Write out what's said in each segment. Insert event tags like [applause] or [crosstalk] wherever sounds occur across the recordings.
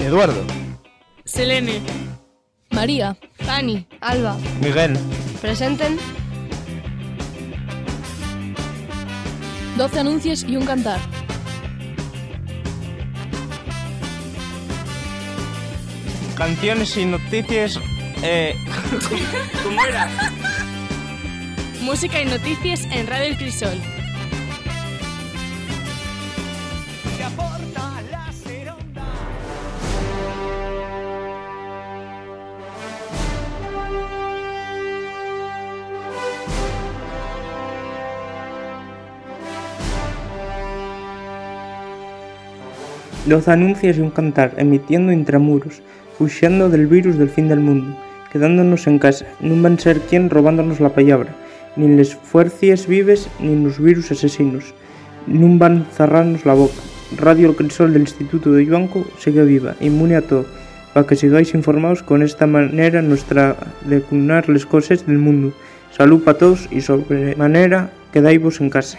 Eduardo. Selene. María. Fanny. Alba. Miguel. Presenten. 12 anuncios y un cantar. Canciones y noticias. Eh... [laughs] ¿Cómo era? Música y noticias en Radio El Crisol. Los anuncios y un cantar emitiendo intramuros, fuxiendo del virus del fin del mundo, quedándonos en casa, non van ser quien robándonos la palabra, nin les fuercies vives nin los virus asesinos, non van cerrarnos la boca. Radio El Crisol del Instituto de Yuanco sigue viva, inmune a todo, para que sigáis informados con esta manera nuestra de cunar les cosas del mundo. Salud para todos y sobre manera quedaivos en casa.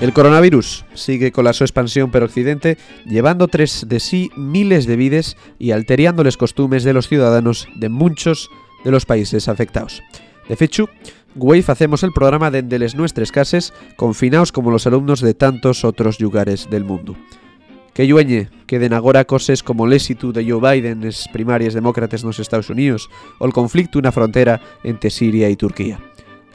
El coronavirus sigue con la su expansión por Occidente, llevando tras de sí miles de vides y alterando los costumes de los ciudadanos de muchos de los países afectados. De hecho, Wave hacemos el programa desde les nuestras casas, confinados como los alumnos de tantos otros lugares del mundo. Que llueñe queden agora cosas como el éxito de Joe Biden en las primarias demócratas nos Estados Unidos o el conflicto una frontera entre Siria y Turquía.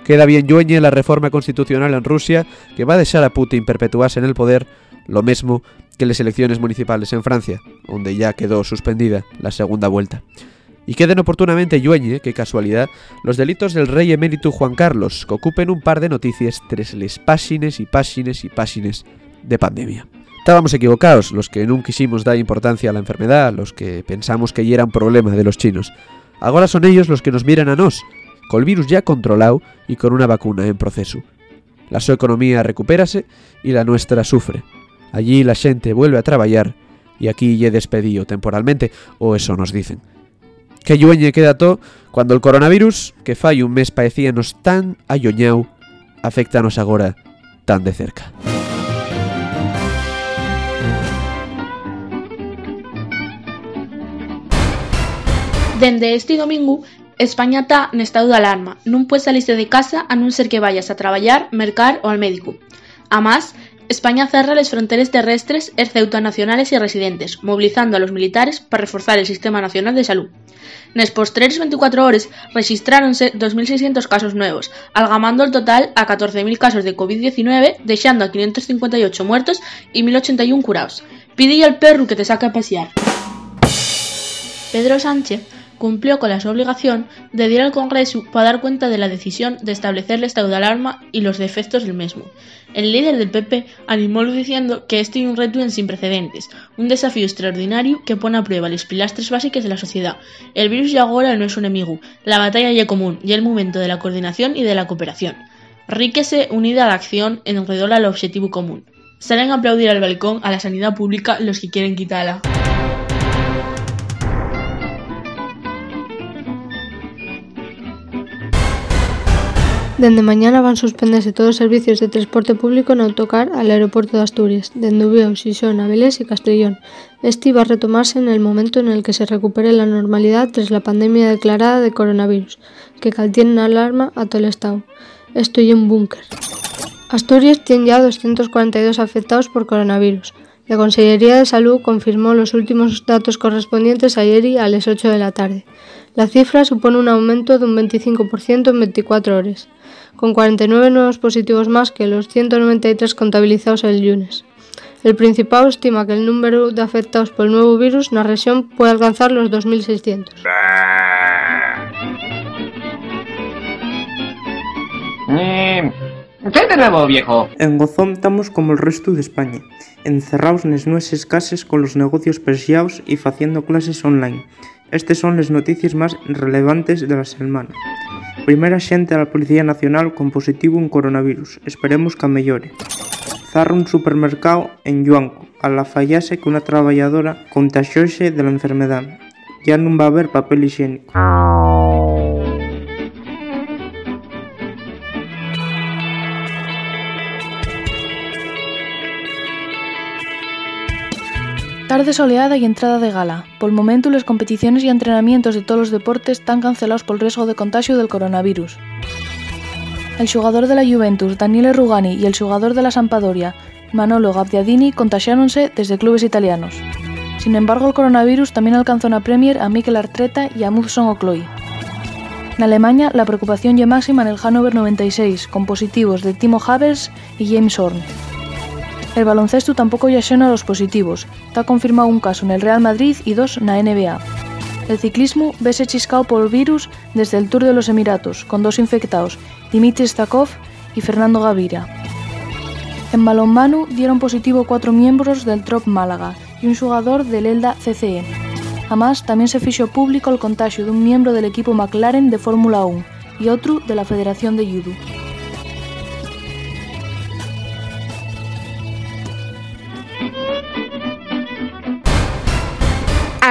Queda bien llueñe la reforma constitucional en Rusia que va a dejar a Putin perpetuarse en el poder, lo mismo que las elecciones municipales en Francia, donde ya quedó suspendida la segunda vuelta. Y queden oportunamente llueñe, qué casualidad, los delitos del rey emérito Juan Carlos, que ocupen un par de noticias tres les págines y págines y págines de pandemia. Estábamos equivocados, los que nunca quisimos dar importancia a la enfermedad, los que pensamos que ya era un problema de los chinos. Ahora son ellos los que nos miran a nos, con el virus ya controlado y con una vacuna en proceso. La su economía recupérase y la nuestra sufre. Allí la gente vuelve a trabajar y aquí ye despedido temporalmente, o eso nos dicen. Que llueñe queda todo cuando el coronavirus, que fai un mes paecíanos tan ayoñau, afectanos agora tan de cerca. Dende este domingo, España está en estado de alarma. Non puedes salirse de casa a non ser que vayas a traballar, mercar ou al médico. Además, España cerra les fronteras terrestres excepto a nacionales y residentes, movilizando a los militares para reforzar el Sistema Nacional de Salud. Nes posteriores 24 horas registráronse 2.600 casos nuevos, algamando el total a 14.000 casos de COVID-19, dejando a 558 muertos y 1.081 curados. Pide al perro que te saque a pasear. Pedro Sánchez cumplió con la obligación de ir al Congreso para dar cuenta de la decisión de establecer el estado de alarma y los defectos del mismo. El líder del PP animólo diciendo que este es un reto sin precedentes, un desafío extraordinario que pone a prueba los pilastres básicos de la sociedad. El virus ya ahora no es un enemigo, la batalla ya común y el momento de la coordinación y de la cooperación. Ríquese unida a la acción en alrededor al objetivo común. Salen a aplaudir al balcón a la sanidad pública los que quieren quitarla. Dende mañana van suspenderse todos os servicios de transporte público no autocar al aeropuerto de Asturias, dende Ubiao, Xixón, Avilés y Castellón. Este va a retomarse en el momento en el que se recupere la normalidad tras la pandemia declarada de coronavirus, que caltiene alarma a todo el estado. Esto y un búnker. Asturias tiene ya 242 afectados por coronavirus. La Consellería de Salud confirmó los últimos datos correspondientes ayer y a las 8 de la tarde. La cifra supone un aumento de un 25% en 24 horas, con 49 nuevos positivos más que los 193 contabilizados el lunes. El Principado estima que el número de afectados por el nuevo virus en la región puede alcanzar los 2.600. ¿Qué de nuevo, viejo? En Gozón estamos como el resto de España, encerrados nes nuestras casas con los negocios persiados y haciendo clases online. Estas son las noticias más relevantes de la semana. Primeira xente da Policía Nacional con positivo en coronavirus. Esperemos que mellore. Zarra un supermercado en Yuanco. Alafallase que unha traballadora contaxoxe de la. Ya non va a haber papel higiénico. Tarde soleada y entrada de gala. Por el momento, las competiciones y entrenamientos de todos los deportes están cancelados por riesgo de contagio del coronavirus. El jugador de la Juventus, Daniele Rugani, y el jugador de la Sampadoria, Manolo Gabbiadini, contagiáronse desde clubes italianos. Sin embargo, el coronavirus también alcanzó en la Premier a Mikel Arteta y a Mudson O'Cloy. En Alemania, la preocupación ya máxima en el Hannover 96, con positivos de Timo Havers y James Horn. El baloncesto tampoco ya a los positivos. Está confirmado un caso en el Real Madrid y dos en la NBA. El ciclismo vese chiscado por virus desde el Tour de los Emiratos, con dos infectados, Dimitri Stakov y Fernando Gaviria. En balonmano dieron positivo cuatro miembros del Trop Málaga y un jugador del Elda CCE. Además, también se fichó público el contagio de un miembro del equipo McLaren de Fórmula 1 y otro de la Federación de Judo.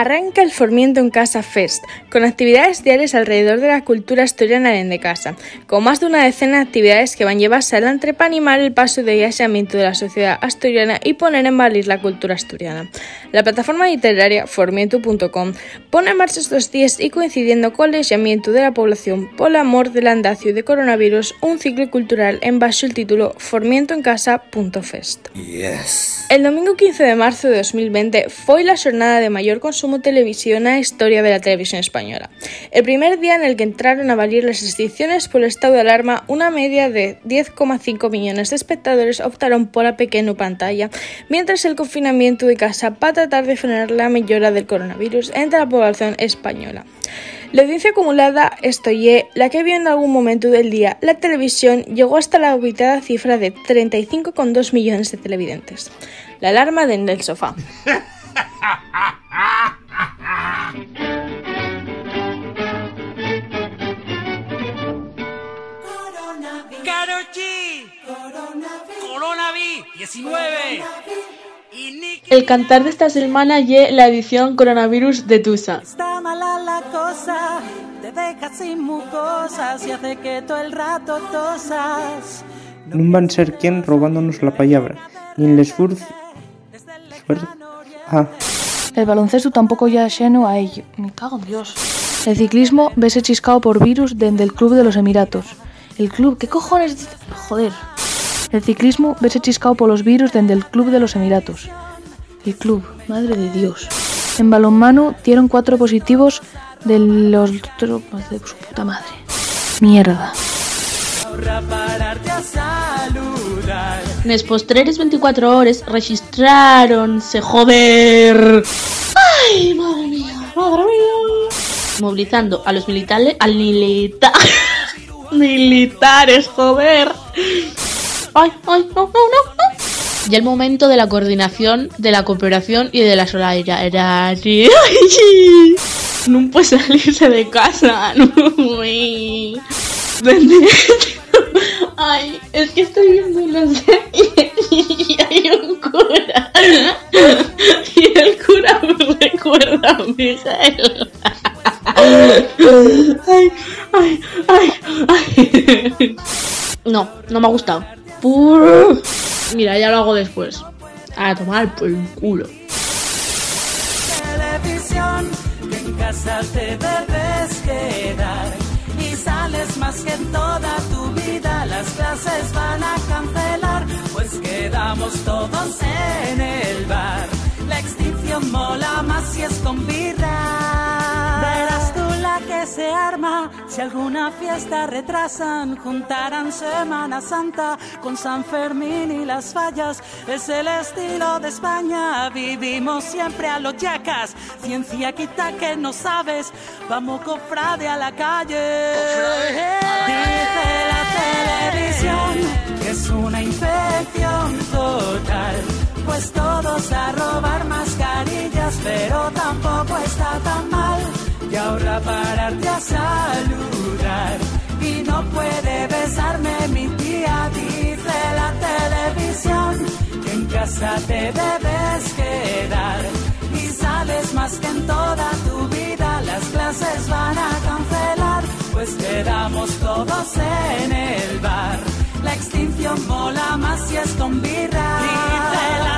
Arranca el Formiento en Casa Fest, con actividades diarias alrededor de la cultura asturiana de casa, con más de una decena de actividades que van a llevarse adelante para animar el paso de guiamiento de la sociedad asturiana y poner en valor la cultura asturiana. La plataforma literaria formiento.com pone en marcha estos días y coincidiendo con el guiamiento de la población por el amor del andacio de coronavirus, un ciclo cultural en bajo el título formientoencasa.fest. Yes. El domingo 15 de marzo de 2020 fue la jornada de mayor consumo televisión a historia de la televisión española. El primer día en el que entraron a valer las restricciones por el estado de alarma, una media de 10,5 millones de espectadores optaron por la pequeña pantalla, mientras el confinamiento de casa para tratar de frenar la mejora del coronavirus entre la población española. La audiencia acumulada, estoy la que vio en algún momento del día la televisión, llegó hasta la habitada cifra de 35,2 millones de televidentes. La alarma de en el sofá. [laughs] 19. El cantar de esta semana y la edición Coronavirus de Tusa. Está mala la cosa, te deja sin mucosas y hace que todo el rato tosas. No van a ser quien robándonos la palabra, ni el esfuerzo. Ah. El baloncesto tampoco ya lleno a ello. Me cago en Dios. El ciclismo vese chiscado por virus desde el Club de los Emiratos. El club, ¿qué cojones? Joder. El ciclismo vese chiscado por los virus desde el Club de los Emiratos. El club, madre de Dios. En balonmano dieron cuatro positivos de los tropas de su puta madre. Mierda. En los postreres 24 horas registraronse, joder. ¡Ay, madre mía! ¡Madre mía! Movilizando a los militares. Al milita [laughs] militares, joder. ¡Ay, ay, no, no, no! Y el momento de la coordinación, de la cooperación y de la solidaridad. [laughs] No puede salirse de casa. No. Ay, es que estoy viendo la [laughs] serie y hay un cura. Y el cura me recuerda a Miguel. [laughs] Ay, ay, ay, ay. No, no me ha gustado. Mira, ya lo hago después. A tomar por el culo. Televisión, en casa te debes quedar y sales más que toda tu vida. Las clases van a cancelar, pues quedamos todos en el bar. La extinción mola más si es con birra. Si alguna fiesta retrasan. Juntarán Semana Santa con San Fermín y las fallas. Es el estilo de España. Vivimos siempre a los yacas. Ciencia quita que no sabes. Vamos cofrade a la calle. Dice la televisión que es una infección total. Pues todos a robar mascarillas, pero tampoco está tan mal. Y ahora pararte a saludar. Y no puede besarme mi tía, dice la televisión televisión, en casa te debes quedar. Y sales más que en toda tu vida, las clases van a cancelar, pues quedamos todos en el bar. La extinción mola más si es con birra. Dice la